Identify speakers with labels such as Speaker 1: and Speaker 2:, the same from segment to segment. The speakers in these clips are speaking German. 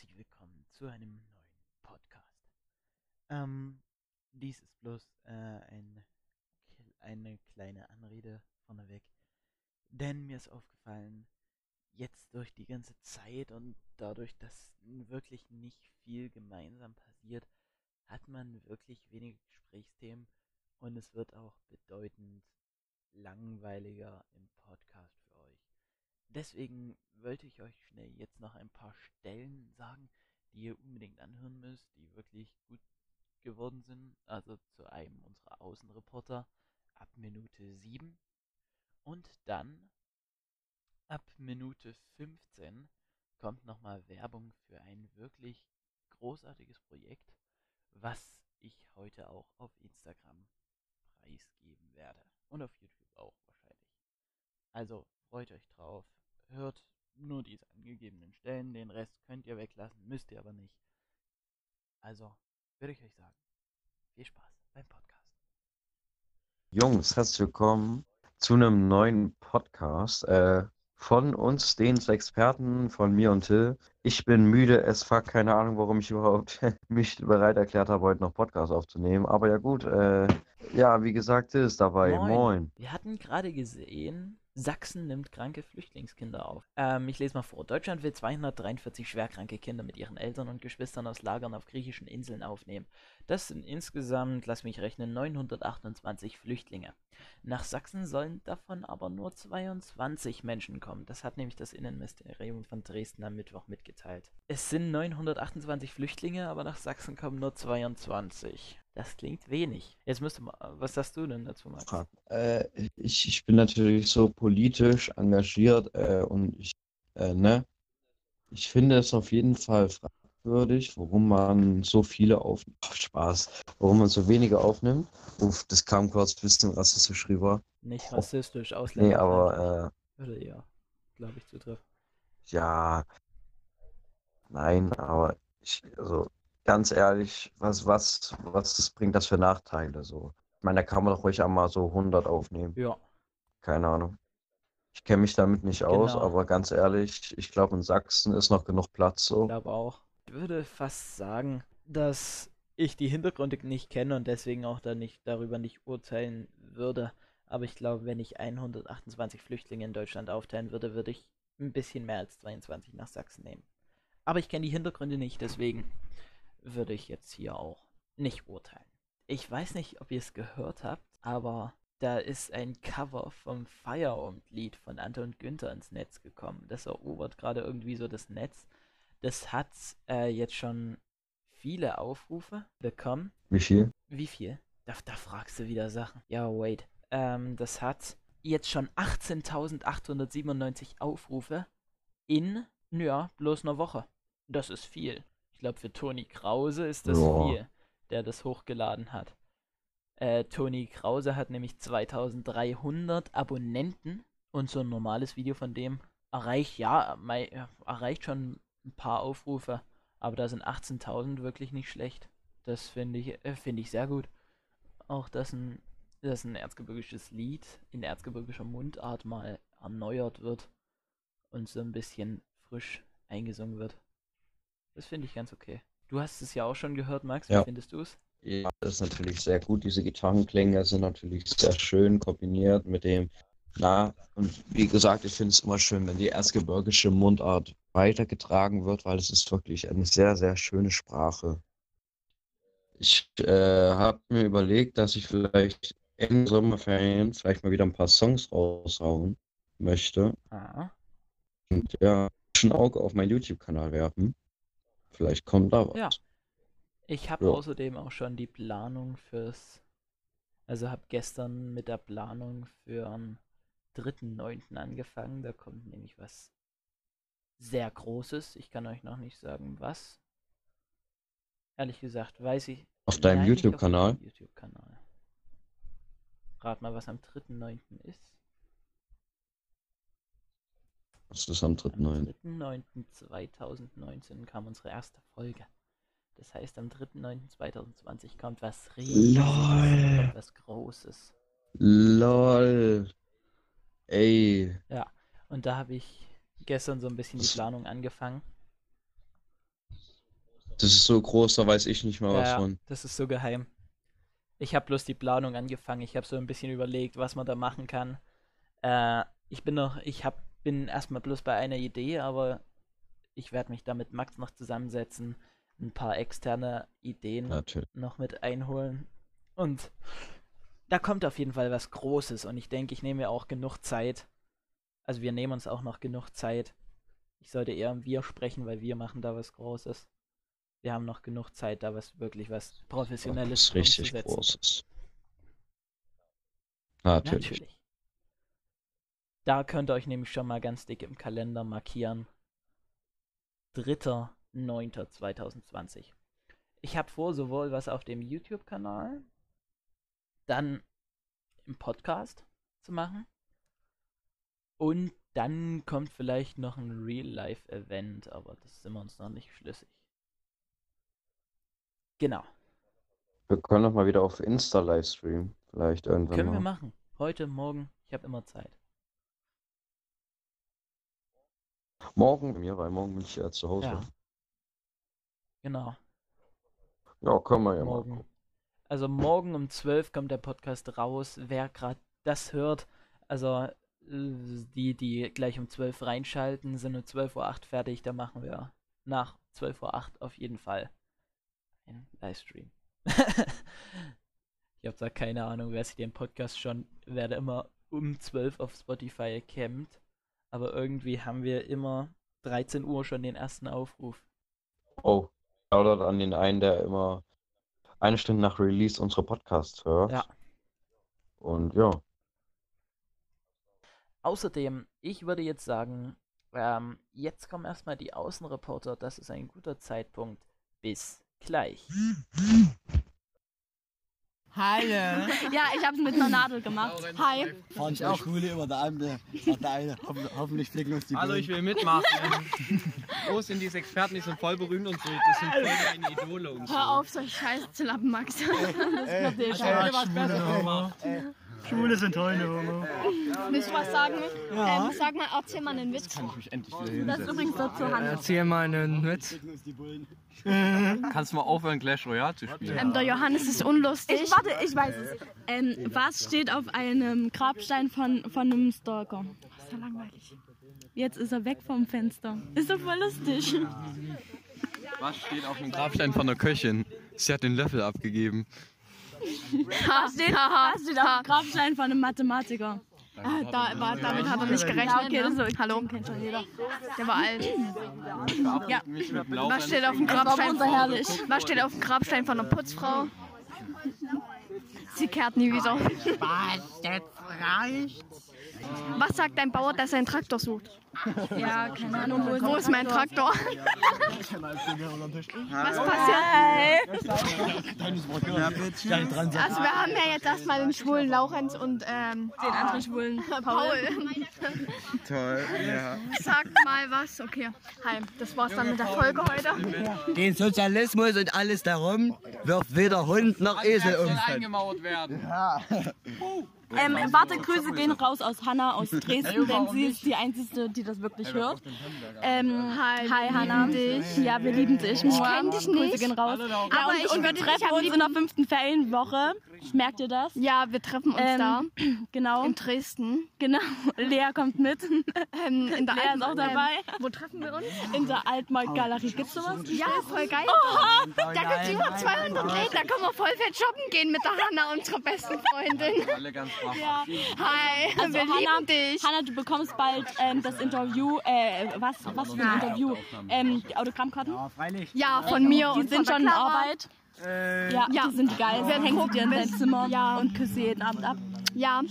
Speaker 1: herzlich willkommen zu einem neuen Podcast. Ähm, dies ist bloß äh, ein, eine kleine Anrede vorneweg, denn mir ist aufgefallen, jetzt durch die ganze Zeit und dadurch, dass wirklich nicht viel gemeinsam passiert, hat man wirklich wenige Gesprächsthemen und es wird auch bedeutend langweiliger im Podcast. Deswegen wollte ich euch schnell jetzt noch ein paar Stellen sagen, die ihr unbedingt anhören müsst, die wirklich gut geworden sind. Also zu einem unserer Außenreporter ab Minute 7. Und dann ab Minute 15 kommt nochmal Werbung für ein wirklich großartiges Projekt, was ich heute auch auf Instagram preisgeben werde. Und auf YouTube auch wahrscheinlich. Also freut euch drauf hört nur diese angegebenen Stellen, den Rest könnt ihr weglassen, müsst ihr aber nicht. Also, würde ich euch sagen, viel Spaß beim Podcast.
Speaker 2: Jungs, herzlich willkommen zu einem neuen Podcast äh, von uns, den Experten, von mir und Till. Ich bin müde, es fuck, keine Ahnung, warum ich überhaupt mich bereit erklärt habe, heute noch Podcast aufzunehmen. Aber ja gut, äh, ja, wie gesagt, Till ist dabei.
Speaker 1: Moin.
Speaker 2: Moin.
Speaker 1: Wir hatten gerade gesehen, Sachsen nimmt kranke Flüchtlingskinder auf. Ähm, ich lese mal vor. Deutschland will 243 schwerkranke Kinder mit ihren Eltern und Geschwistern aus Lagern auf griechischen Inseln aufnehmen. Das sind insgesamt, lass mich rechnen, 928 Flüchtlinge. Nach Sachsen sollen davon aber nur 22 Menschen kommen. Das hat nämlich das Innenministerium von Dresden am Mittwoch mitgeteilt. Es sind 928 Flüchtlinge, aber nach Sachsen kommen nur 22. Das klingt wenig. Jetzt müsste man, was sagst du denn dazu, Max?
Speaker 2: Äh, ich, ich bin natürlich so politisch engagiert äh, und ich, äh, ne, ich finde es auf jeden Fall fragwürdig, warum man so viele auf oh, Spaß, warum man so wenige aufnimmt. Uff, das kam kurz ein bisschen rassistisch rüber.
Speaker 1: Nicht rassistisch, Ausländer.
Speaker 2: Nee, aber
Speaker 1: äh, Würde ja, glaube ich, zutreffen.
Speaker 2: ja, nein, aber ich, also ganz ehrlich, was, was, was bringt das für Nachteile so? Ich meine, da kann man doch ruhig einmal so 100 aufnehmen.
Speaker 1: Ja,
Speaker 2: Keine Ahnung. Ich kenne mich damit nicht aus,
Speaker 1: Genau.
Speaker 2: aber ganz ehrlich, ich glaube, in Sachsen ist noch genug Platz
Speaker 1: ich
Speaker 2: so.
Speaker 1: glaube auch. Ich würde fast sagen, dass ich die Hintergründe nicht kenne und deswegen auch da nicht, darüber nicht urteilen würde. Aber ich glaube, wenn ich 128 Flüchtlinge in Deutschland aufteilen würde, würde ich ein bisschen mehr als 22 nach Sachsen nehmen. Aber ich kenne die Hintergründe nicht, deswegen würde ich jetzt hier auch nicht urteilen. Ich weiß nicht, ob ihr es gehört habt, aber da ist ein Cover vom Feierabend-Lied von Anton Günther ins Netz gekommen. Das erobert gerade irgendwie so das Netz. Das hat äh, jetzt schon viele Aufrufe bekommen.
Speaker 2: Wie viel?
Speaker 1: Wie viel? Da, da fragst du wieder Sachen. Ja, wait. Ähm, das hat jetzt schon 18.897 Aufrufe in, ja, bloß einer Woche. Das ist viel. Ich glaube, für Toni Krause ist das
Speaker 2: Ja.
Speaker 1: viel, der das hochgeladen hat. Äh, Toni Krause hat nämlich 2300 Abonnenten und so ein normales Video von dem erreicht, ja, erreicht schon ein paar Aufrufe, aber da sind 18.000 wirklich nicht schlecht. Das finde ich, äh, finde ich sehr gut. Auch dass ein, dass ein erzgebirgisches Lied in erzgebirgischer Mundart mal erneuert wird und so ein bisschen frisch eingesungen wird. Das finde ich ganz okay. Du hast es ja auch schon gehört, Max. Wie
Speaker 2: Ja.
Speaker 1: findest du es?
Speaker 2: Ja, das ist natürlich sehr gut. Diese Gitarrenklänge sind natürlich sehr schön kombiniert mit dem, na, und wie gesagt, ich finde es immer schön, wenn die erzgebirgische Mundart weitergetragen wird, weil es ist wirklich eine sehr, sehr schöne Sprache. Ich äh, habe mir überlegt, dass ich vielleicht in Sommerferien vielleicht mal wieder ein paar Songs raushauen möchte
Speaker 1: Ah,
Speaker 2: und ja, ein Auge auf meinen YouTube-Kanal werfen. Vielleicht kommt da was.
Speaker 1: Ja. Ich habe
Speaker 2: Ja.
Speaker 1: außerdem auch schon die Planung fürs. Also habe gestern mit der Planung für am 3.9. angefangen. Da kommt nämlich was sehr Großes. Ich kann euch noch nicht sagen, was. Ehrlich gesagt, weiß ich.
Speaker 2: Auf deinem YouTube-Kanal?
Speaker 1: YouTube-Kanal. Rat mal, was am 3.9. ist.
Speaker 2: Was ist am
Speaker 1: Am
Speaker 2: 3.9.?
Speaker 1: 3.9.2019 kam unsere erste Folge. Das heißt, am 3.9.2020 kommt was riesiges,
Speaker 2: LOL.
Speaker 1: kommt was Großes.
Speaker 2: LOL. Ey.
Speaker 1: Ja, und da habe ich gestern so ein bisschen die Planung angefangen.
Speaker 2: Das ist so groß, da weiß ich nicht mal was
Speaker 1: Ja,
Speaker 2: von.
Speaker 1: das ist so geheim. Ich habe bloß die Planung angefangen. Ich habe so ein bisschen überlegt, was man da machen kann. Äh, ich bin noch, ich hab, bin erstmal bloß bei einer Idee, aber ich werde mich da mit Max noch zusammensetzen, ein paar externe Ideen
Speaker 2: Natürlich.
Speaker 1: noch mit einholen. Und da kommt auf jeden Fall was Großes und ich denke, ich nehme mir auch genug Zeit. Also wir nehmen uns auch noch genug Zeit. Ich sollte eher im Wir sprechen, weil wir machen da was Großes. Wir haben noch genug Zeit, da was wirklich was Professionelles
Speaker 2: Was richtig. Großes. Natürlich.
Speaker 1: Natürlich. Da könnt ihr euch nämlich schon mal ganz dick im Kalender markieren. 3.9.2020. Ich habe vor, sowohl was auf dem YouTube-Kanal, dann im Podcast zu machen. Und dann kommt vielleicht noch ein Real-Life-Event, aber das sind wir uns noch nicht schlüssig. Genau.
Speaker 2: Wir können noch mal wieder auf Insta Livestream. Vielleicht irgendwann
Speaker 1: Können
Speaker 2: mal.
Speaker 1: wir machen. Heute, morgen. Ich habe immer Zeit.
Speaker 2: Morgen bei mir, weil morgen bin ich ja zu Hause.
Speaker 1: Ja. Genau.
Speaker 2: Ja, können wir ja mal
Speaker 1: morgen.
Speaker 2: gucken.
Speaker 1: Also morgen um 12 kommt der Podcast raus. Wer gerade das hört, also äh, die, die gleich um 12 reinschalten, sind um 12.08 Uhr fertig. Da machen wir nach 12.08 Uhr auf jeden Fall einen Livestream. ich habe da keine Ahnung, wer sich den Podcast schon, werde immer um 12 auf Spotify campt. Aber irgendwie haben wir immer 13 Uhr schon den ersten Aufruf.
Speaker 2: Oh, Shoutout an den einen, der immer eine Stunde nach Release unsere Podcasts hört.
Speaker 1: Ja.
Speaker 2: Und ja,
Speaker 1: Außerdem, ich würde jetzt sagen, ähm, jetzt kommen erstmal die Außenreporter. Das ist ein guter Zeitpunkt. Bis gleich.
Speaker 3: Hallo.
Speaker 4: Ja, ich hab's mit einer Nadel gemacht. Hi.
Speaker 3: Fahren ich auch. Schule über der Ampel. Sagt der eine, hoffen, hoffentlich fliegen uns die
Speaker 5: Hallo,
Speaker 3: Bullen.
Speaker 5: ich will mitmachen. Wo sind diese Experten, die sind voll berühmt und so, das sind voll meine Idole und so.
Speaker 4: Hör auf, solche Scheiße zu lappen, Max.
Speaker 3: Ey,
Speaker 4: wird dir
Speaker 3: ich
Speaker 4: schon.
Speaker 3: hab was Besseres gemacht. Schule sind Hunde, Homo.
Speaker 4: Willst du was sagen?
Speaker 3: Ja.
Speaker 4: Ähm, sag mal, erzähl mal einen Witz.
Speaker 5: Kann ich mich endlich wieder
Speaker 4: Das ist übrigens dazu Hand.
Speaker 5: Erzähl mal einen Witz. Kannst du mal aufhören, Clash Royale zu spielen?
Speaker 4: Ähm, der Johannes ist unlustig.
Speaker 6: Ich, warte, ich weiß es. Ähm, was steht auf einem Grabstein von, von einem Stalker?
Speaker 4: Das ist ja langweilig.
Speaker 6: Jetzt ist er weg vom Fenster. Ist doch voll lustig.
Speaker 5: Was steht auf dem Grabstein von der Köchin? Sie hat den Löffel abgegeben.
Speaker 4: Ha,
Speaker 6: Steht,
Speaker 4: ha,
Speaker 6: was steht auf dem Grabstein von einem Mathematiker?
Speaker 4: Ah, da, war, damit hat er nicht gerechnet.
Speaker 6: Ja, okay,
Speaker 4: ne? Hallo.
Speaker 6: Kennt schon jeder.
Speaker 4: Der war alt.
Speaker 6: Ja.
Speaker 4: Was steht auf dem Grabstein? Was steht auf dem Grabstein von einer Putzfrau? Sie kehrt nie wieder.
Speaker 3: Was? Jetzt reicht.
Speaker 4: Was sagt ein Bauer, der seinen Traktor sucht?
Speaker 6: Ja, keine Ahnung. Wo ist,
Speaker 4: Wo ist mein Traktor? Was passiert? Also wir haben ja jetzt erstmal den schwulen Laurenz und ähm,
Speaker 6: den anderen Schwulen?
Speaker 4: Paul.
Speaker 5: Toll, ja.
Speaker 4: Sagt mal was. Okay. Hi, das war's dann mit der Folge heute.
Speaker 3: Den Sozialismus und alles darum wirft weder Hund noch Esel um.
Speaker 5: eingemauert werden.
Speaker 6: Ähm, warte, Grüße gehen raus aus Hanna aus Dresden, denn sie ist die Einzige, die das wirklich hört. Ähm,
Speaker 4: Hi,
Speaker 6: hi
Speaker 4: wir
Speaker 6: Hanna.
Speaker 4: lieben dich.
Speaker 6: Ja, wir lieben dich. Ich
Speaker 4: kenn dich
Speaker 6: Grüße
Speaker 4: nicht.
Speaker 6: gehen raus. Ja,
Speaker 4: Aber
Speaker 6: und,
Speaker 4: ich
Speaker 6: und wir treffen uns in der fünften Ferienwoche. Merkt ihr das?
Speaker 4: Ja, wir treffen uns
Speaker 6: Ähm,
Speaker 4: da
Speaker 6: Genau.
Speaker 4: in Dresden.
Speaker 6: Genau. Lea kommt mit.
Speaker 4: Ähm, in der
Speaker 6: Lea ist auch dabei.
Speaker 4: Ähm, wo treffen wir uns?
Speaker 6: In der Altmarkt-Galerie. Gibt's sowas?
Speaker 4: Ja, voll geil. Da gibt's über 200 Läden. Da können wir voll fett shoppen gehen mit der Hanna, unserer besten Freundin.
Speaker 5: Alle ganz brav.
Speaker 6: Ja.
Speaker 4: Hi,
Speaker 6: Also
Speaker 4: wir
Speaker 6: Hanna,
Speaker 4: lieben dich.
Speaker 6: Hanna, du bekommst bald ähm, das Interview. Äh, was, was für ein Interview? Ähm, die Autogrammkarten?
Speaker 3: Ja, freilich.
Speaker 4: Ja, von mir
Speaker 6: Die
Speaker 4: und
Speaker 6: sind schon in. Arbeit.
Speaker 3: Äh,
Speaker 6: Ja,
Speaker 4: Ja.
Speaker 6: die sind geil. Wir hängen sie dir in dein Zimmer
Speaker 4: Ja.
Speaker 6: und küsse jeden Abend ab.
Speaker 4: Ja,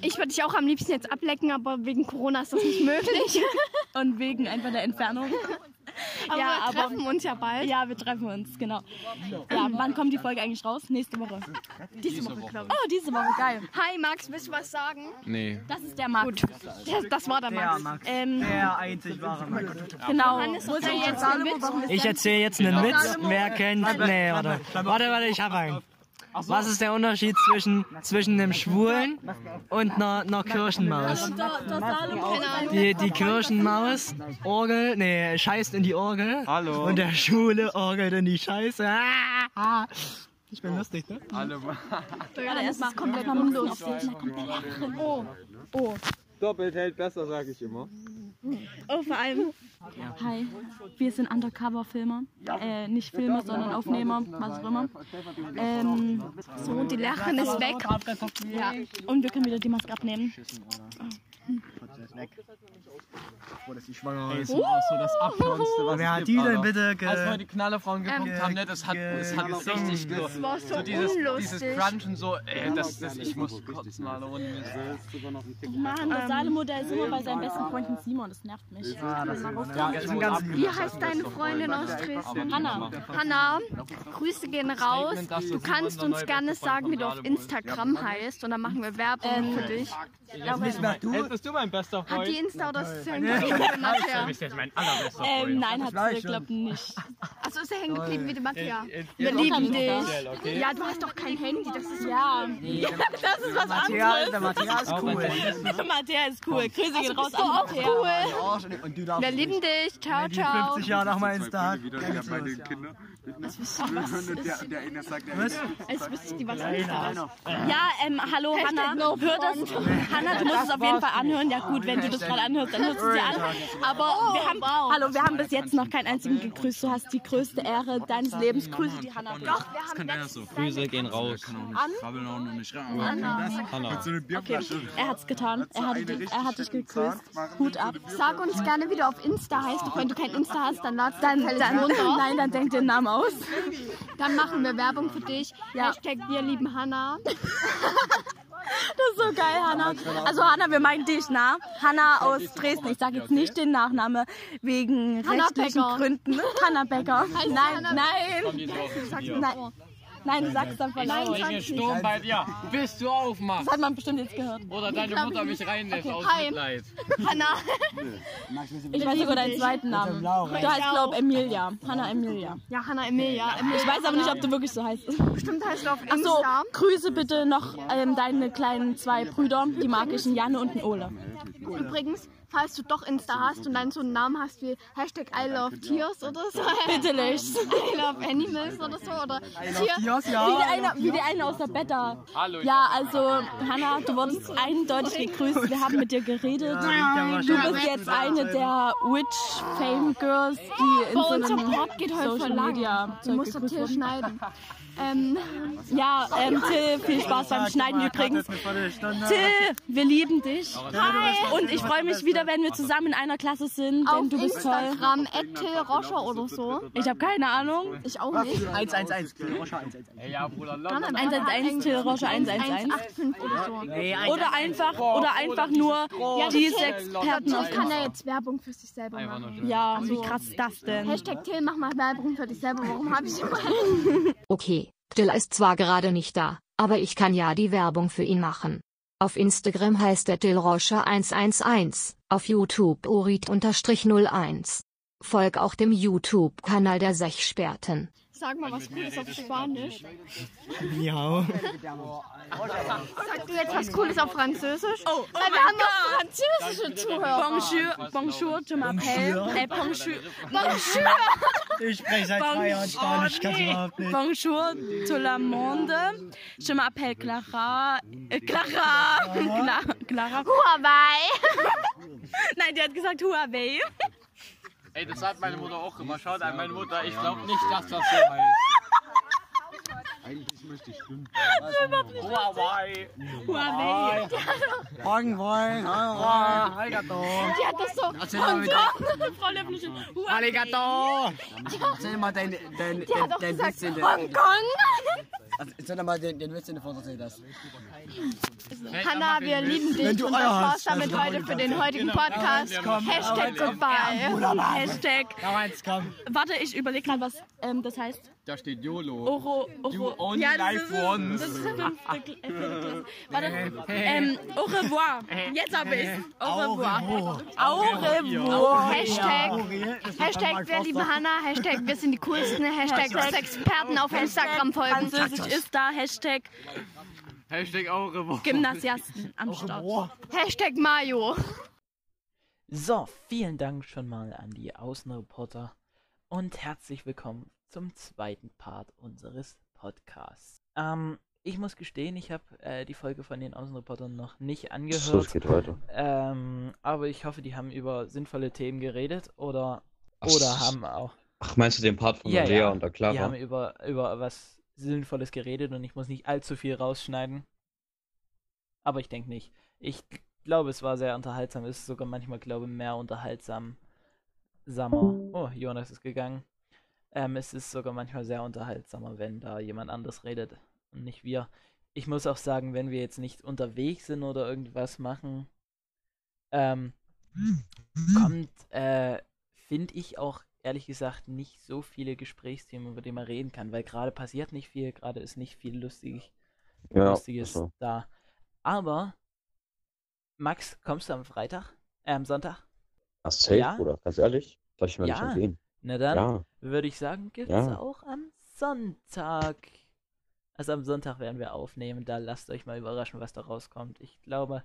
Speaker 4: ich würde dich auch am liebsten jetzt ablecken, aber wegen Corona ist das nicht möglich.
Speaker 6: Und wegen einfach der Entfernung.
Speaker 4: Aber
Speaker 6: Ja,
Speaker 4: wir
Speaker 6: aber-
Speaker 4: treffen uns ja bald.
Speaker 6: Ja, wir treffen uns, genau. Ja, wann kommt die Folge eigentlich raus? Nächste Woche.
Speaker 4: Diese Woche, glaube
Speaker 6: Oh, diese Woche, geil.
Speaker 4: ich. Hi Max, willst du was sagen?
Speaker 5: Nee.
Speaker 6: Das ist der Markt.
Speaker 4: Das, das war der Max.
Speaker 6: Ähm,
Speaker 3: der einzig wahre Mann.
Speaker 6: genau. Er
Speaker 4: Witz.
Speaker 3: Ich erzähle jetzt einen Witz. Wer kennt? Nee, warte. Warte, warte, ich hab einen.
Speaker 7: Was ist der Unterschied zwischen, zwischen einem Schwulen und einer, einer Kirchenmaus? Die, die Kirchenmaus, Orgel, nee, scheißt in die Orgel.
Speaker 5: Hallo.
Speaker 7: Und der Schwule orgelt in die Scheiße. Ah, Ich bin lustig, ne?
Speaker 5: Alle mal.
Speaker 6: Warte, erstmal komplett mundlos. Oh, oh.
Speaker 5: Doppelt hält besser, sag ich immer.
Speaker 6: Oh, vor allem. Hi, wir sind Undercover-Filmer. Äh, nicht Filmer, sondern Aufnehmer, was auch immer. Ähm,
Speaker 4: So, die Lachen ist weg.
Speaker 6: ja. Und wir können wieder die Maske abnehmen.
Speaker 5: Ey, ist auch so das Abturnste, was
Speaker 7: Wer
Speaker 5: es
Speaker 7: hat
Speaker 5: gibt,
Speaker 7: die denn bitte ge...
Speaker 5: Als wir die Knallerfrauen geguckt?
Speaker 7: Ge-
Speaker 5: haben, ne, das hat, das hat
Speaker 7: ge-
Speaker 5: richtig ge
Speaker 4: Das war so,
Speaker 5: so dieses, dieses Crunchen so, ey, das, das, ich muss kotzen, ohne Mist.
Speaker 6: Mann, das Salem-Modell ist immer bei seinem besten Freund Simon, das nervt mich.
Speaker 7: Ja, das ist ein ganz
Speaker 4: Wie heißt deine Freundin aus Dresden?
Speaker 6: Hanna.
Speaker 4: Hanna, Grüße gehen raus. Du kannst uns gerne sagen, wie du auf Instagram heißt und dann machen wir Werbung für dich.
Speaker 5: Jetzt bist du mein bester
Speaker 4: Hat die
Speaker 5: Freund.
Speaker 4: Insta oder ist sie hängen Matja?
Speaker 5: bist jetzt mein allerbester
Speaker 6: Ähm, nein, hat sie, glaub nicht.
Speaker 4: Achso, ist er hängen geblieben wie die Matja? Wir lieben dich. Ja, du hast doch kein Handy, das ist
Speaker 6: Ja, das ist was
Speaker 7: Matthias, der Matthias ist cool.
Speaker 5: es-
Speaker 6: Matthäa ist cool. Grüße gehen raus
Speaker 4: so auch
Speaker 6: Matthäa.
Speaker 4: cool.
Speaker 7: Und du darfst
Speaker 4: Wir lieben dich. Ciao, ciao.
Speaker 7: 50 Jahre nach meinem Insta hat.
Speaker 8: wieder
Speaker 7: dann
Speaker 8: der bei
Speaker 7: los.
Speaker 8: den Kindern. Und der, der eine sagt, der
Speaker 7: Was?
Speaker 4: Als wüsste ich die was Insta.
Speaker 6: Ja, ähm, hallo Hanna.
Speaker 4: no
Speaker 6: Hör das. Hanna, du musst es auf jeden Fall anhören. Ja gut, wenn du das gerade anhörst, dann hörst du es dir an. Aber wir haben, hallo, wir haben bis jetzt noch keinen einzigen gegrüßt. Du hast die größte Ehre deines Lebens. Grüße die Hanna.
Speaker 4: Doch, wir haben letztens
Speaker 5: Grüße gehen raus.
Speaker 8: ran.
Speaker 5: Hanna.
Speaker 8: So eine
Speaker 6: Okay, er hat's getan. Er hat, dich, er hat dich gegrüßt. Hut ab.
Speaker 4: Sag uns gerne, wie du auf Insta heißt. Wenn du kein Insta hast, dann
Speaker 6: Dann,
Speaker 4: dann,
Speaker 6: dann,
Speaker 4: runter.
Speaker 6: nein, dann denk den Namen aus.
Speaker 4: Dann machen wir Werbung für dich.
Speaker 6: Ja.
Speaker 4: Hashtag wir lieben Hanna.
Speaker 6: Das ist so geil, Hanna. Also Hanna, wir meinen dich, na? Hanna aus Dresden. Ich sage jetzt nicht den Nachname wegen
Speaker 4: Hanna
Speaker 6: rechtlichen
Speaker 4: Becker.
Speaker 6: Gründen. Hanna Becker. Nein,
Speaker 4: Hanna-
Speaker 6: nein. Nein. Nein, du sagst einfach nein.
Speaker 5: Bringe Sturm bei dir, bis du aufmachst.
Speaker 6: Das hat man bestimmt jetzt gehört.
Speaker 5: Oder deine Mutter mich reinlässt aus
Speaker 4: Hi.
Speaker 5: Mitleid.
Speaker 4: Hanna.
Speaker 6: Ich weiß sogar deinen zweiten Namen. Du heißt, glaub Emilia. Hanna Emilia.
Speaker 4: Ja, Hanna Emilia. Emilia.
Speaker 6: Ich weiß aber nicht, ob du wirklich so heißt.
Speaker 4: Bestimmt heißt du auf Insta.
Speaker 6: grüße bitte noch ähm, deine kleinen zwei Brüder, die magischen Janne und den Ole.
Speaker 4: Übrigens, falls du doch Insta hast und dann so einen Namen hast wie Hashtag I love Tears oder so.
Speaker 6: Bitte nicht.
Speaker 4: I love Animals oder so. Oder Tier.
Speaker 7: Dios,
Speaker 6: Wie
Speaker 7: ja.
Speaker 6: die eine, wie die eine aus der Beta. Ja, also, Hanna, du wurdest eindeutig gegrüßt. Wir haben mit dir geredet. Du bist jetzt eine der Witch Fame Girls, die in so einem
Speaker 4: Pod geht heute
Speaker 6: Social. Media
Speaker 4: Du musst Till
Speaker 6: wurden.
Speaker 4: schneiden. Ähm,
Speaker 6: Ja, ähm, Till, viel Spaß beim Schneiden übrigens. Till, wir lieben dich. Hi. Und ich freue mich wieder, wenn wir zusammen in einer Klasse sind,
Speaker 4: auf
Speaker 6: denn du bist toll.
Speaker 4: Instagram, Till Roscher oder so.
Speaker 6: Ich habe keine Ahnung.
Speaker 4: Ich auch nicht.
Speaker 7: 111. Roscha 111.
Speaker 5: Ey, ja, Bruder,
Speaker 4: Nein, nein,
Speaker 6: 111, Till Roscher 111.
Speaker 4: 185 oder so.
Speaker 7: Nee,
Speaker 6: Oder einfach, oder einfach nur die sechs Experten auf
Speaker 4: Till kann ja jetzt Werbung für sich selber machen.
Speaker 6: Ja, wie krass ist das denn?
Speaker 4: Hashtag Till, mach mal Werbung für dich selber. Warum habe ich immer
Speaker 9: Okay, Till ist zwar gerade nicht da, aber ich kann ja die Werbung für ihn machen. Auf Instagram heißt er Till Roscher 111, auf YouTube Urit-01. Folg auch dem YouTube-Kanal der Sechsperten.
Speaker 4: Sag mal was Cooles auf Spanisch.
Speaker 7: Miau.
Speaker 4: Sag du jetzt was Cooles auf Französisch? Oh, Weil wir haben noch französische Zuhörer.
Speaker 6: Bonjour, bonjour, je m'appelle. Äh, bonjour,
Speaker 4: Bonjour.
Speaker 7: Ich spreche seit drei Jahren Spanisch, ich kann's überhaupt nicht.
Speaker 6: bonjour, tout le monde. Je m'appelle Clara. Äh, Clara. Clara. Clara.
Speaker 4: Huawei.
Speaker 6: Nein, die hat gesagt Huawei.
Speaker 5: Ey, das sagt meine Mutter auch immer. Schaut an meine Mutter, ich glaube nicht, dass das so heißt.
Speaker 8: Eigentlich möchte ich stimmen.
Speaker 5: Huawei.
Speaker 6: Huawei.
Speaker 7: Morgen wollen. Arigato.
Speaker 4: Die hat das so.
Speaker 7: Erzähl mal, mit
Speaker 6: Frau Löffel. Huawei.
Speaker 7: Arigato. Erzähl mal deinen dein,
Speaker 4: Die hat
Speaker 7: dein, dein
Speaker 4: gesagt,
Speaker 7: Witz, den du
Speaker 4: Hongkong.
Speaker 7: Erzähl mal den, den Witz, den du vorhin erzählt hast.
Speaker 4: Hanna, wir lieben dich. Und das war's damit
Speaker 7: also
Speaker 4: heute für den heutigen Podcast. Hashtag goodbye.
Speaker 6: Hashtag. Warte, ich überlege gerade, was ähm, das heißt.
Speaker 5: Da steht YOLO.
Speaker 6: Oro,
Speaker 5: You
Speaker 6: Oro.
Speaker 5: only
Speaker 6: Ja, das
Speaker 5: live
Speaker 6: ist,
Speaker 5: once.
Speaker 6: das ist fünfte, Kl- äh, Klasse. Warte, ähm, au revoir. Jetzt hab ich's. Au revoir. Au revoir.
Speaker 4: Hashtag, Hashtag wir lieben Hanna. Hashtag wir sind die coolsten. Hashtag Experten auf Instagram folgen.
Speaker 6: Ist da Hashtag
Speaker 5: Hashtag Aurewoche.
Speaker 6: Gymnasiasten am Start.
Speaker 4: Hashtag Mayo.
Speaker 1: So, vielen Dank schon mal an die Außenreporter und herzlich willkommen zum zweiten Part unseres Podcasts. Ähm, ich muss gestehen, ich habe äh, die Folge von den Außenreportern noch nicht angehört.
Speaker 2: So, es geht weiter.
Speaker 1: Ähm, aber ich hoffe, die haben über sinnvolle Themen geredet oder,
Speaker 2: Ach,
Speaker 1: oder haben auch.
Speaker 2: Ach, meinst du den Part von
Speaker 1: Ja,
Speaker 2: der Lea
Speaker 1: ja,
Speaker 2: und der
Speaker 1: Die
Speaker 2: Clara?
Speaker 1: haben über, über was Sinnvolles geredet und ich muss nicht allzu viel rausschneiden. Aber ich denke nicht. Ich glaube, es war sehr unterhaltsam. Es ist sogar manchmal, glaube ich, mehr unterhaltsam. Sammer. Oh, Jonas ist gegangen. Ähm, es ist sogar manchmal sehr unterhaltsamer, wenn da jemand anders redet und nicht wir. Ich muss auch sagen, wenn wir jetzt nicht unterwegs sind oder irgendwas machen, ähm, kommt, äh, finde ich auch ehrlich gesagt nicht so viele Gesprächsthemen, über die man reden kann, weil gerade passiert nicht viel, gerade ist nicht viel lustig,
Speaker 2: Ja,
Speaker 1: Lustiges
Speaker 2: so.
Speaker 1: da. Aber, Max, kommst du am Freitag? Äh, am Sonntag?
Speaker 2: Ach, safe,
Speaker 1: Ja?
Speaker 2: Bruder. Ganz ehrlich? Soll ich mal nicht
Speaker 1: Ja.
Speaker 2: erwähnen?
Speaker 1: Na dann
Speaker 2: Ja.
Speaker 1: würde ich sagen, gibt's
Speaker 2: Ja.
Speaker 1: auch am Sonntag. Also am Sonntag werden wir aufnehmen, da lasst euch mal überraschen, was da rauskommt. Ich glaube,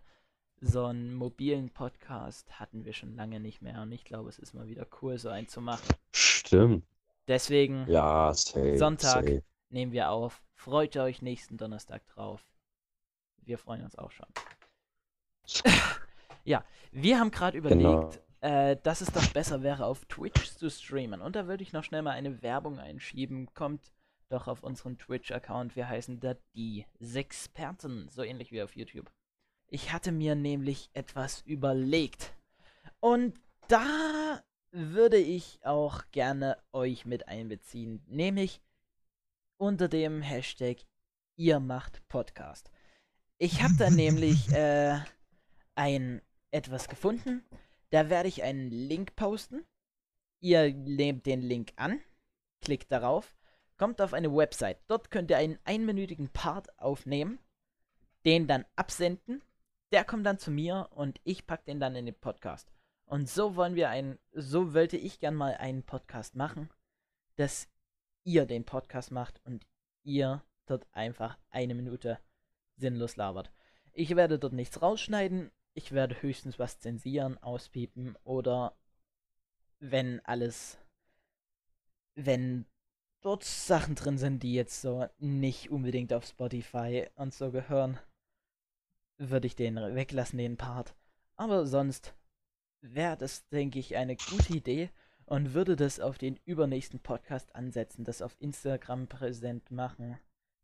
Speaker 1: so einen mobilen Podcast hatten wir schon lange nicht mehr und ich glaube, es ist mal wieder cool, so einen zu machen.
Speaker 2: Stimmt.
Speaker 1: Deswegen,
Speaker 2: Ja, safe.
Speaker 1: Sonntag
Speaker 2: safe.
Speaker 1: nehmen wir auf. Freut euch nächsten Donnerstag drauf. Wir freuen uns auch schon. ja, wir haben gerade überlegt,
Speaker 2: Genau.
Speaker 1: äh, dass es doch besser wäre, auf Twitch zu streamen. Und da würde ich noch schnell mal eine Werbung einschieben. Kommt doch auf unseren Twitch-Account. Wir heißen da die Sexperten, so ähnlich wie auf YouTube. Ich hatte mir nämlich etwas überlegt. Und da würde ich auch gerne euch mit einbeziehen. Nämlich unter dem Hashtag ihr macht Podcast. Ich habe da nämlich äh, ein etwas gefunden. Da werde ich einen Link posten. Ihr nehmt den Link an, klickt darauf, kommt auf eine Website. Dort könnt ihr einen einminütigen Part aufnehmen, den dann absenden. Der kommt dann zu mir und ich pack den dann in den Podcast. Und so wollen wir einen, so wollte ich gern mal einen Podcast machen, dass ihr den Podcast macht und ihr dort einfach eine Minute sinnlos labert. Ich werde dort nichts rausschneiden, ich werde höchstens was zensieren, auspiepen oder wenn alles, wenn dort Sachen drin sind, die jetzt so nicht unbedingt auf Spotify und so gehören, würde ich den weglassen, den Part. Aber sonst wäre das, denke ich, eine gute Idee und würde das auf den übernächsten Podcast ansetzen, das auf Instagram präsent machen,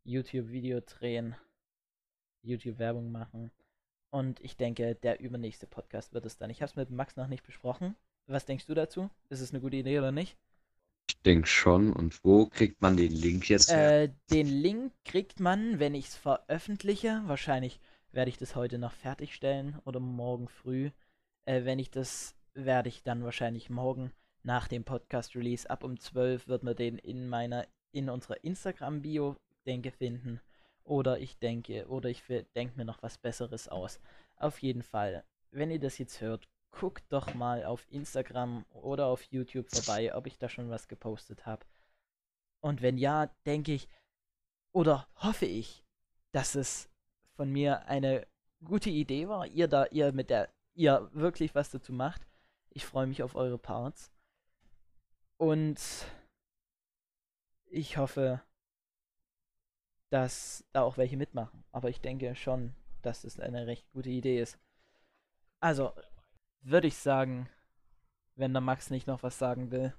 Speaker 1: YouTube-Video drehen, YouTube-Werbung machen. Und ich denke, der übernächste Podcast wird es dann. Ich habe es mit Max noch nicht besprochen. Was denkst du dazu? Ist es eine gute Idee oder nicht?
Speaker 2: Ich denke schon. Und wo kriegt man den Link jetzt her?
Speaker 1: Äh, den Link kriegt man, wenn ich es veröffentliche. Wahrscheinlich werde ich das heute noch fertigstellen oder morgen früh. Äh, wenn ich das, werde ich dann wahrscheinlich morgen nach dem Podcast-Release ab um 12 wird man den in meiner, in unserer Instagram-Bio, denke, finden. Oder ich denke, oder ich denke mir noch was Besseres aus. Auf jeden Fall, wenn ihr das jetzt hört, guckt doch mal auf Instagram oder auf YouTube vorbei, ob ich da schon was gepostet habe. Und wenn ja, denke ich oder hoffe ich, dass es von mir eine gute Idee war, ihr da, ihr mit der, ihr wirklich was dazu macht. Ich freue mich auf eure Parts. Und ich hoffe, dass da auch welche mitmachen. Aber ich denke schon, dass es eine recht gute Idee ist. Also, würde ich sagen, wenn der Max nicht noch was sagen will,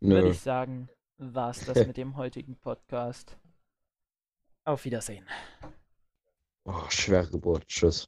Speaker 1: würde ich sagen, war es das mit dem heutigen Podcast. Auf Wiedersehen.
Speaker 2: Oh, schwere Geburt. Tschüss.